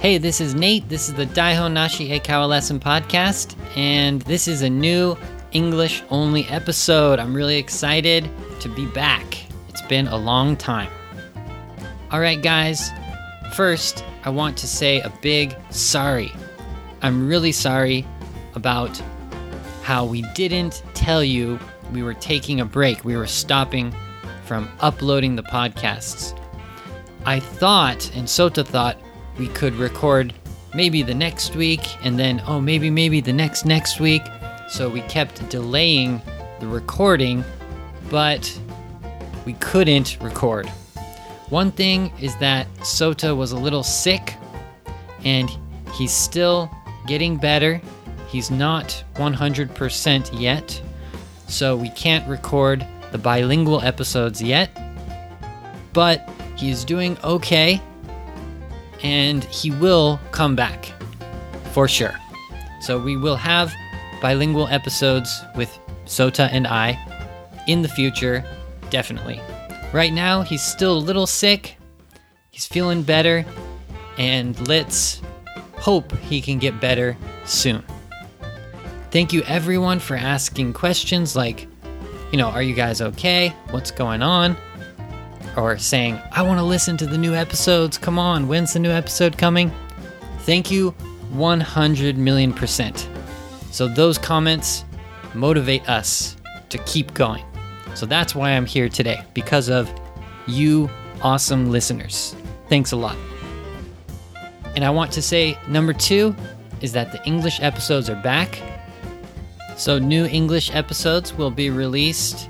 Hey, this is Nate. This is the Daihon Nashi Eikaiwa Lesson Podcast, and this is a new English only episode. I'm really excited to be back. It's been a long time. All right, guys. First, I want to say a big sorry. I'm really sorry about how we didn't tell you we were taking a break. We were stopping from uploading the podcasts. I thought, and Sota thought, we could record maybe the next week, and then, oh, maybe, maybe the next next week. So we kept delaying the recording, but we couldn't record. One thing is that Sota was a little sick, and he's still getting better. He's not 100% yet, so we can't record the bilingual episodes yet. But he's doing okay, and he will come back for sure. So we will have bilingual episodes with Sota and I in the future, definitely. Right now, he's still a little sick. He's feeling better, and let's hope he can get better soon. Thank you, everyone, for asking questions like, you know, are you guys okay? What's going on? Or saying, I want to listen to the new episodes. Come on, when's the new episode coming? Thank you 100 million percent. So, those comments motivate us to keep going. So, that's why I'm here today, because of you awesome listeners. Thanks a lot. And I want to say number two is that the English episodes are back. So, new English episodes will be released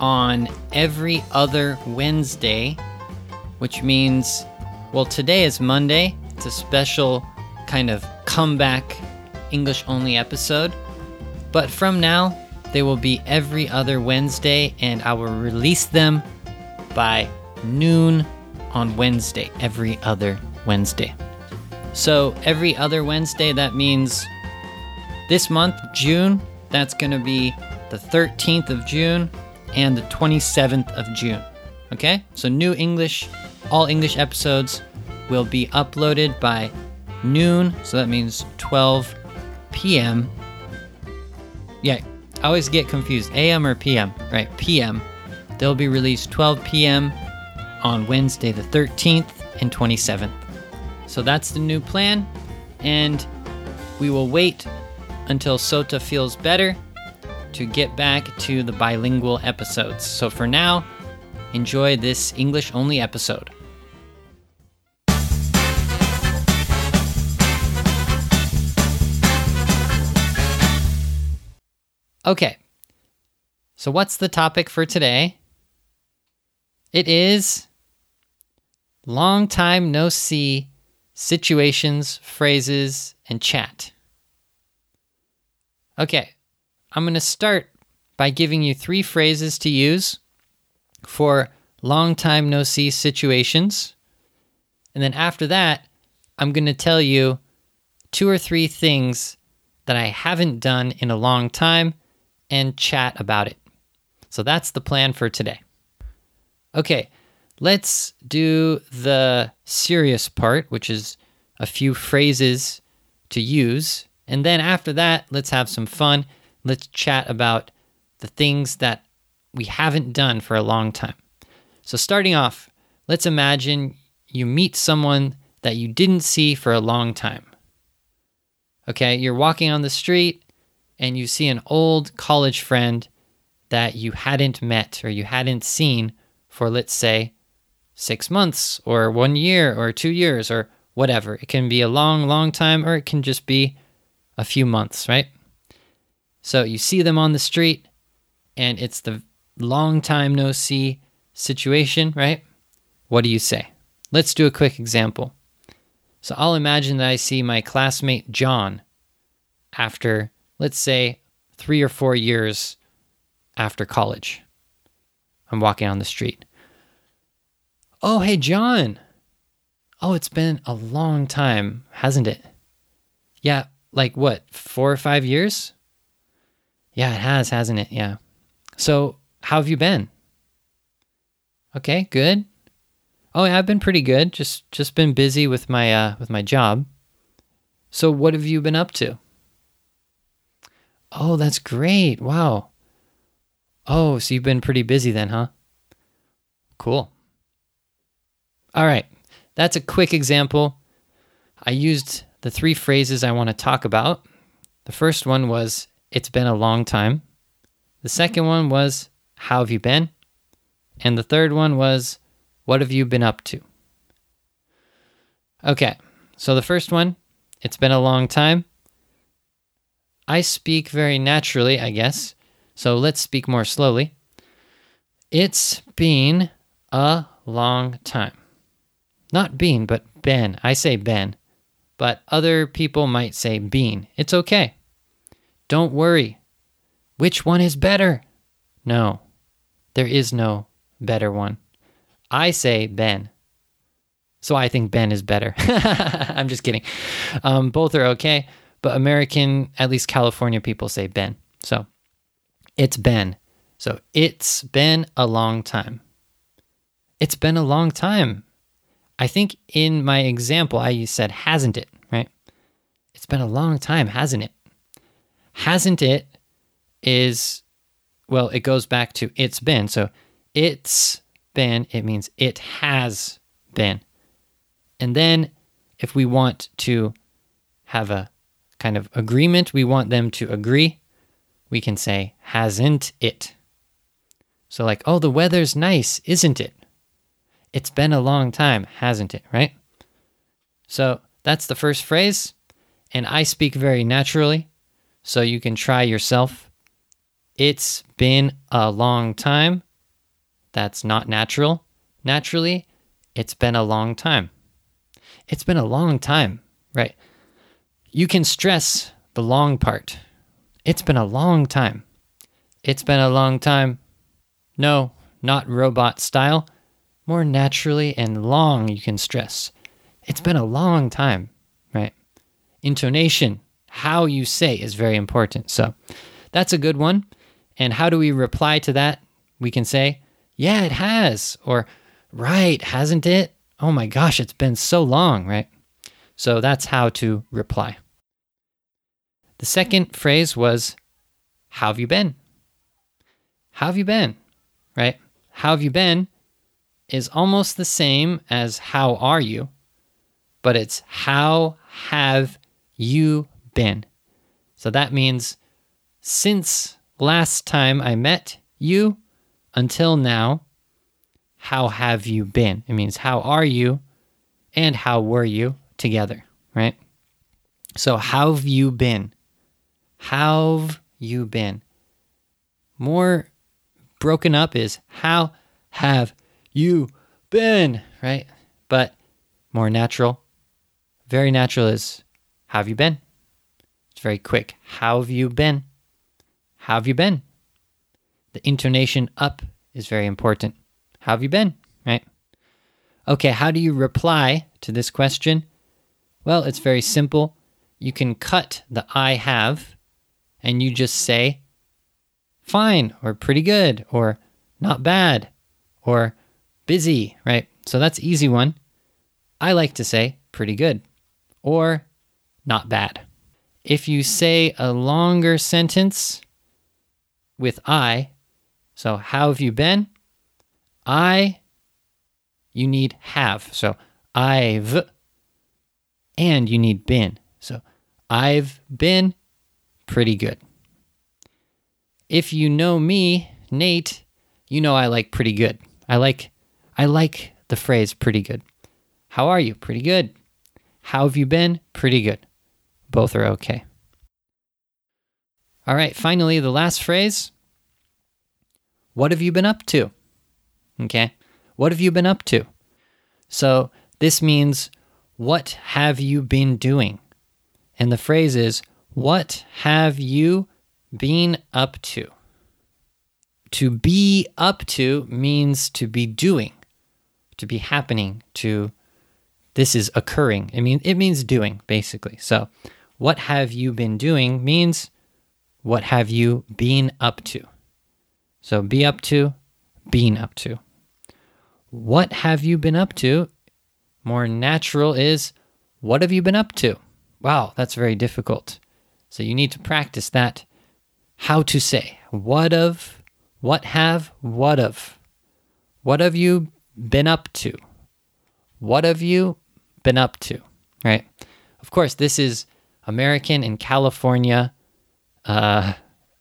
on every other Wednesday, which means, well, today is Monday. It's a special kind of comeback English only episode. But from now, they will be every other Wednesday, and I will release them by noon on Wednesday, every other Wednesday. So, every other Wednesday, that means this month, June, that's going to be the 13th of June and the 27th of June. Okay? So, new English, all English episodes will be uploaded by noon. So, that means 12 p.m. Yeah, I always get confused. AM or PM? Right, PM. They'll be released 12 p.m. on Wednesday, the 13th and 27th. So that's the new plan, and we will wait until Sota feels better to get back to the bilingual episodes. So for now, enjoy this English only episode. Okay, so what's the topic for today? It is long time no see situations, phrases, and chat. Okay, I'm going to start by giving you three phrases to use for long time no see situations. And then after that, I'm going to tell you two or three things that I haven't done in a long time and chat about it. So that's the plan for today. Okay, let's do the serious part, which is a few phrases to use. And then after that, let's have some fun. Let's chat about the things that we haven't done for a long time. So, starting off, let's imagine you meet someone that you didn't see for a long time. Okay, you're walking on the street and you see an old college friend that you hadn't met or you hadn't seen for, let's say, six months or one year or two years or whatever. It can be a long, long time or it can just be a few months, right? So you see them on the street and it's the long time no see situation, right? What do you say? Let's do a quick example. So I'll imagine that I see my classmate John after let's say, three or four years after college. I'm walking on the street. Oh, hey, John. Oh, it's been a long time, hasn't it? Yeah, like what, four or five years? Yeah, it has, hasn't it? Yeah. So, how have you been? Okay, good. Oh, yeah, I've been pretty good. Just just been busy with my uh with my job. So what have you been up to? Oh, that's great. Wow. Oh, so you've been pretty busy then, huh? Cool. All right. That's a quick example. I used the three phrases I want to talk about. The first one was, It's been a long time. The second one was, How have you been? And the third one was, What have you been up to? Okay, so the first one, It's been a long time. I speak very naturally, I guess. So let's speak more slowly. It's been a long time. Not been, but Ben. I say Ben, but other people might say bean. It's okay. Don't worry. Which one is better? No, there is no better one. I say Ben. So I think Ben is better. I'm just kidding. Um, both are okay, but American, at least California people say Ben. So it's been. So it's been a long time. It's been a long time. I think in my example, I said, hasn't it, right? It's been a long time, hasn't it? Hasn't it is, well, it goes back to it's been. So it's been, it means it has been. And then if we want to have a kind of agreement, we want them to agree, we can say, hasn't it? So, like, oh, the weather's nice, isn't it? It's been a long time, hasn't it? Right? So, that's the first phrase. And I speak very naturally. So, you can try yourself. It's been a long time. That's not natural. Naturally, it's been a long time. It's been a long time, right? You can stress the long part. It's been a long time. It's been a long time. No, not robot style. More naturally and long, you can stress. It's been a long time, right? Intonation, how you say is very important. So that's a good one. And how do we reply to that? We can say, yeah, it has. Or, right, hasn't it? Oh my gosh, it's been so long, right? So that's how to reply. The second phrase was, How have you been? How have you been? Right? How have you been is almost the same as How are you, but it's How have you been? So that means since last time I met you until now, how have you been? It means how are you and how were you together, right? So, how have you been? How've you been? More broken up is how have you been, right? But more natural, very natural is have you been? Very quick. How have you been? How have you been? The intonation up is very important. How have you been? Right? Okay, how do you reply to this question? Well, it's very simple. You can cut the I have and you just say fine or pretty good or not bad or busy, right? So that's easy one. I like to say pretty good or not bad. If you say a longer sentence with I, so how have you been? I, you need have. So I've, and you need been. So I've been pretty good. If you know me, Nate, you know I like pretty good. I like I like the phrase pretty good. How are you? Pretty good. How have you been? Pretty good. Both are okay. All right, finally the last phrase. What have you been up to? Okay? What have you been up to? So, this means what have you been doing? And the phrase is what have you been up to? To be up to means to be doing, to be happening, to this is occurring. I mean, it means doing, basically. So, what have you been doing means what have you been up to? So, be up to, being up to. what have you been up to? More natural is, what have you been up to? Wow, that's very difficult. So you need to practice that. How to say, what of, what have, what of. What have you been up to? What have you been up to? Right? Of course, this is American and California uh,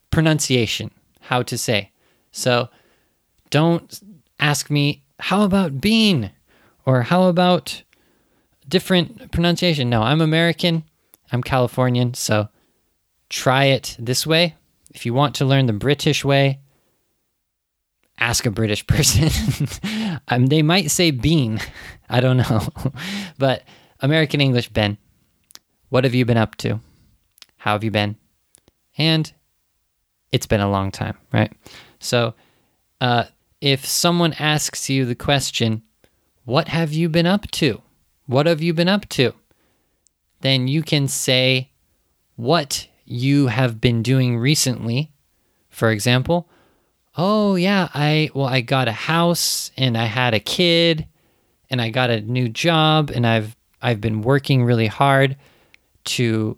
pronunciation, how to say. So don't ask me, how about bean? Or how about different pronunciation? No, I'm American, I'm Californian, so try it this way. If you want to learn the British way, ask a British person. um, they might say bean. I don't know. but American English, Ben, what have you been up to? How have you been? And it's been a long time, right? So, uh, if someone asks you the question, What have you been up to? What have you been up to? Then you can say what you have been doing recently. For example, oh yeah, I well I got a house and I had a kid and I got a new job and I've I've been working really hard to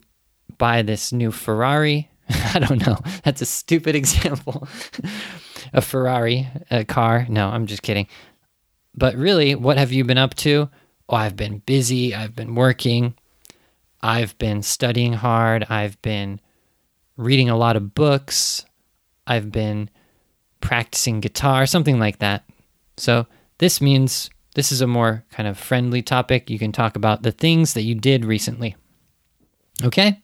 buy this new Ferrari. I don't know. That's a stupid example. a Ferrari, a car. No, I'm just kidding. But really, what have you been up to? Oh, I've been busy. I've been working. I've been studying hard. I've been reading a lot of books. I've been practicing guitar, something like that. So, this means this is a more kind of friendly topic. You can talk about the things that you did recently. Okay?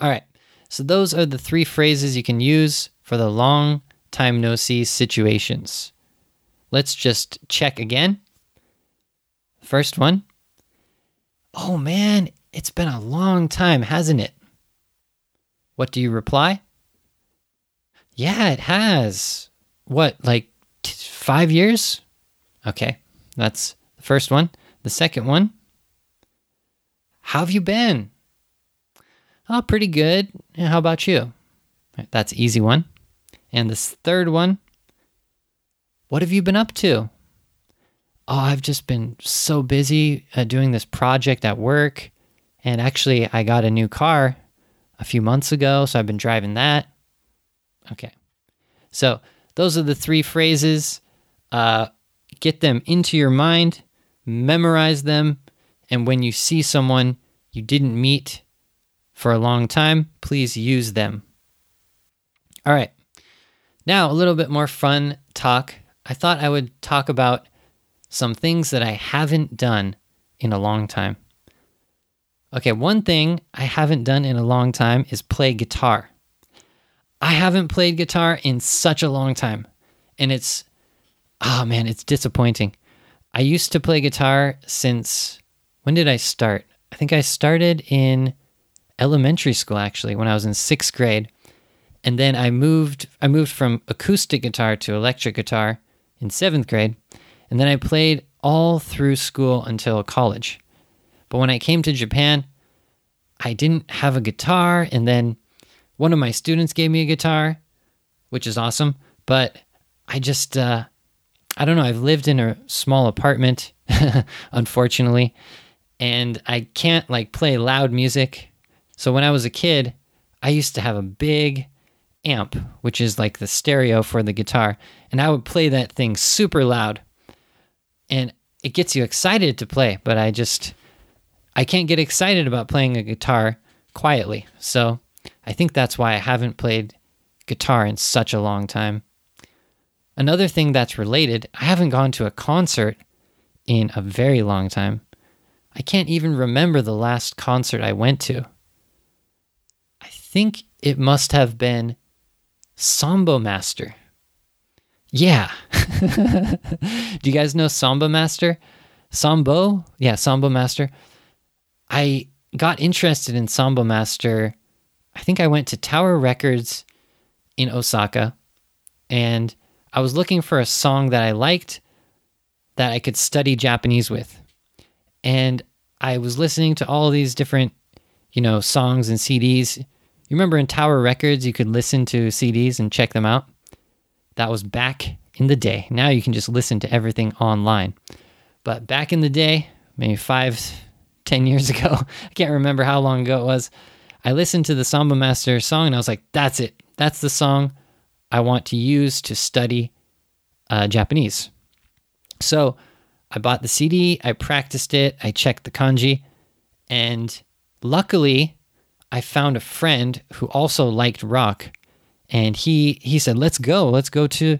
All right. So, those are the three phrases you can use for the long time no see situations. Let's just check again. First one. Oh man, it's been a long time, hasn't it? What do you reply? Yeah, it has. What, like t- five years? Okay, that's the first one. The second one. How have you been? Oh, pretty good. How about you? That's easy one. And this third one. What have you been up to? Oh, I've just been so busy uh, doing this project at work. And actually, I got a new car a few months ago, so I've been driving that. Okay. So, those are the three phrases. Uh, get them into your mind, memorize them, and when you see someone you didn't meet for a long time, please use them. All right. Now, a little bit more fun talk. I thought I would talk about some things that I haven't done in a long time. Okay, one thing I haven't done in a long time is play guitar. I haven't played guitar in such a long time. And it's, oh man, it's disappointing. I used to play guitar since, when did I start? I think I started in elementary school actually, when I was in sixth grade. And then I moved, I moved from acoustic guitar to electric guitar in seventh grade. And then I played all through school until college. But when I came to Japan, I didn't have a guitar. And then one of my students gave me a guitar, which is awesome. But I just, uh, I don't know. I've lived in a small apartment, unfortunately, and I can't like play loud music. So when I was a kid, I used to have a big amp, which is like the stereo for the guitar, and I would play that thing super loud. And it gets you excited to play, but I just I can't get excited about playing a guitar quietly. So I think that's why I haven't played guitar in such a long time. Another thing that's related, I haven't gone to a concert in a very long time. I can't even remember the last concert I went to. I think it must have been Sambomaster. Yeah. Do you guys know Sambomaster? Sambo? Yeah, Sambomaster. I got interested in Sambomaster. I think I went to Tower Records in Osaka and I was looking for a song that I liked that I could study Japanese with. And I was listening to all these different, you know, songs and CDs. You remember in Tower Records, you could listen to CDs and check them out? That was back in the day. Now you can just listen to everything online. But back in the day, maybe five, ten years ago, I can't remember how long ago it was, I listened to the Sambomaster song and I was like, that's it. That's the song I want to use to study uh, Japanese. So I bought the CD, I practiced it, I checked the kanji, and luckily I found a friend who also liked rock and he he said, "Let's go. Let's go to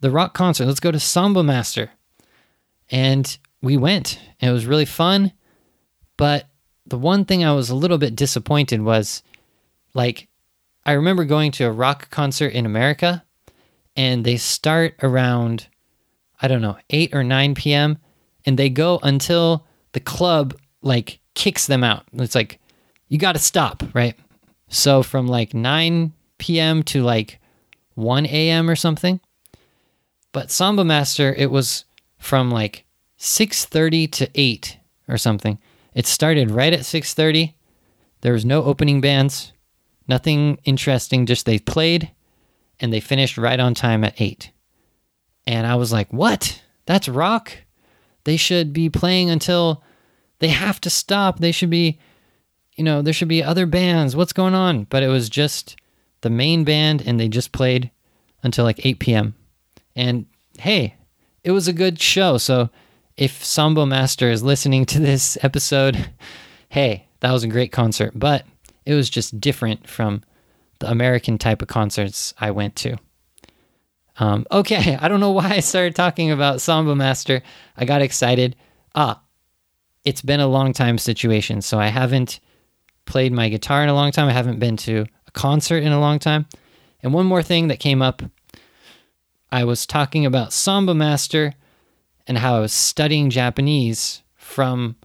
the rock concert. Let's go to Sambomaster." And we went. And it was really fun, but the one thing I was a little bit disappointed was like I remember going to a rock concert in America and they start around I don't know, 8 or 9 p.m. and they go until the club like kicks them out. It's like you got to stop, right? So from like 9 p.m. to like 1 a.m. or something. But Sambomaster, it was from like 6:30 to 8 or something. It started right at 6:30. There was no opening bands, nothing interesting, just they played and they finished right on time at 8. And I was like, "What? That's rock? They should be playing until they have to stop. They should be you know, there should be other bands. What's going on?" But it was just the main band and they just played until like 8 p.m. And hey, it was a good show. So if Sambomaster is listening to this episode, hey, that was a great concert. But it was just different from the American type of concerts I went to. Um, okay, I don't know why I started talking about Sambomaster. I got excited. Ah, it's been a long time situation, so I haven't played my guitar in a long time. I haven't been to a concert in a long time. And one more thing that came up I was talking about Sambomaster and how I was studying Japanese from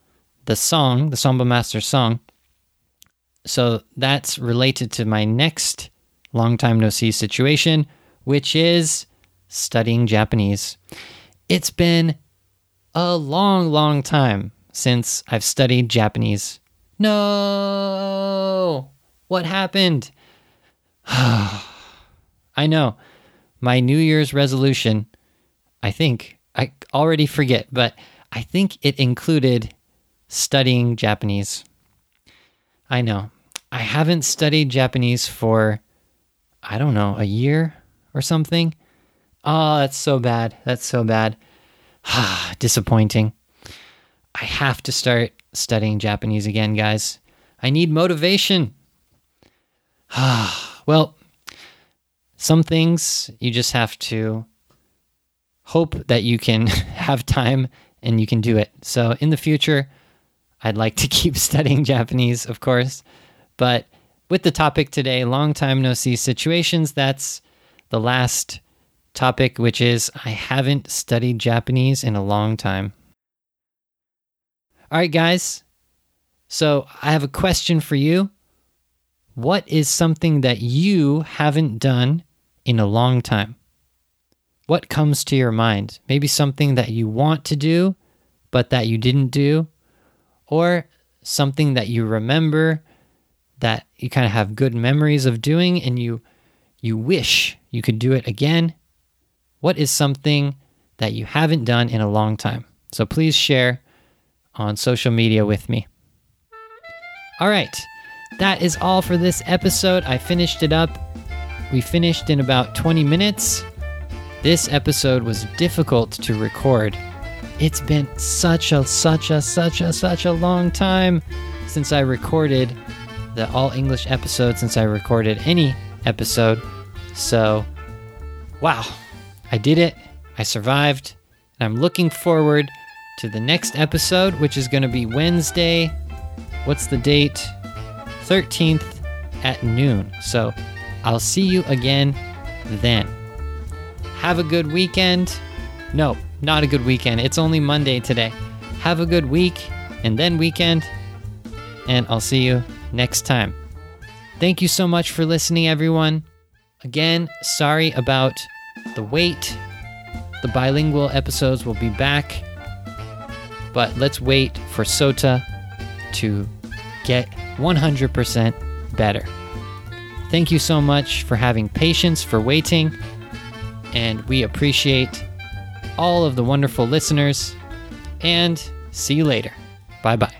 the song, the Sambomaster song. So that's related to my next long time no see situation, which is studying Japanese. It's been a long, long time since I've studied Japanese. No! What happened? I know. My New Year's resolution, I think, I already forget, but I think it included studying Japanese. I know. I haven't studied Japanese for, I don't know, a year or something. Oh, that's so bad. That's so bad. Disappointing. I have to start studying Japanese again, guys. I need motivation. well, some things you just have to hope that you can have time and you can do it. So in the future, I'd like to keep studying Japanese, of course. But with the topic today, long time no see situations, that's the last topic, which is I haven't studied Japanese in a long time. All right, guys. So I have a question for you. What is something that you haven't done in a long time? What comes to your mind? Maybe something that you want to do, but that you didn't do, or something that you remember that you kind of have good memories of doing and you you wish you could do it again. What is something that you haven't done in a long time? So please share on social media with me. All right, that is all for this episode. I finished it up. We finished in about 20 minutes. This episode was difficult to record. It's been such a, such a, such a, such a long time since I recorded the all English episode, since I recorded any episode. So, wow, I did it. I survived. And I'm looking forward to the next episode, which is going to be Wednesday. What's the date? 13th at noon. So I'll see you again then. Have a good weekend. No, not a good weekend. It's only Monday today. Have a good week and then weekend. And I'll see you next time. Thank you so much for listening, everyone. Again, sorry about the wait. The bilingual episodes will be back but let's wait for Sota to get 100% better. Thank you so much for having patience, for waiting. And we appreciate all of the wonderful listeners. And see you later. Bye bye.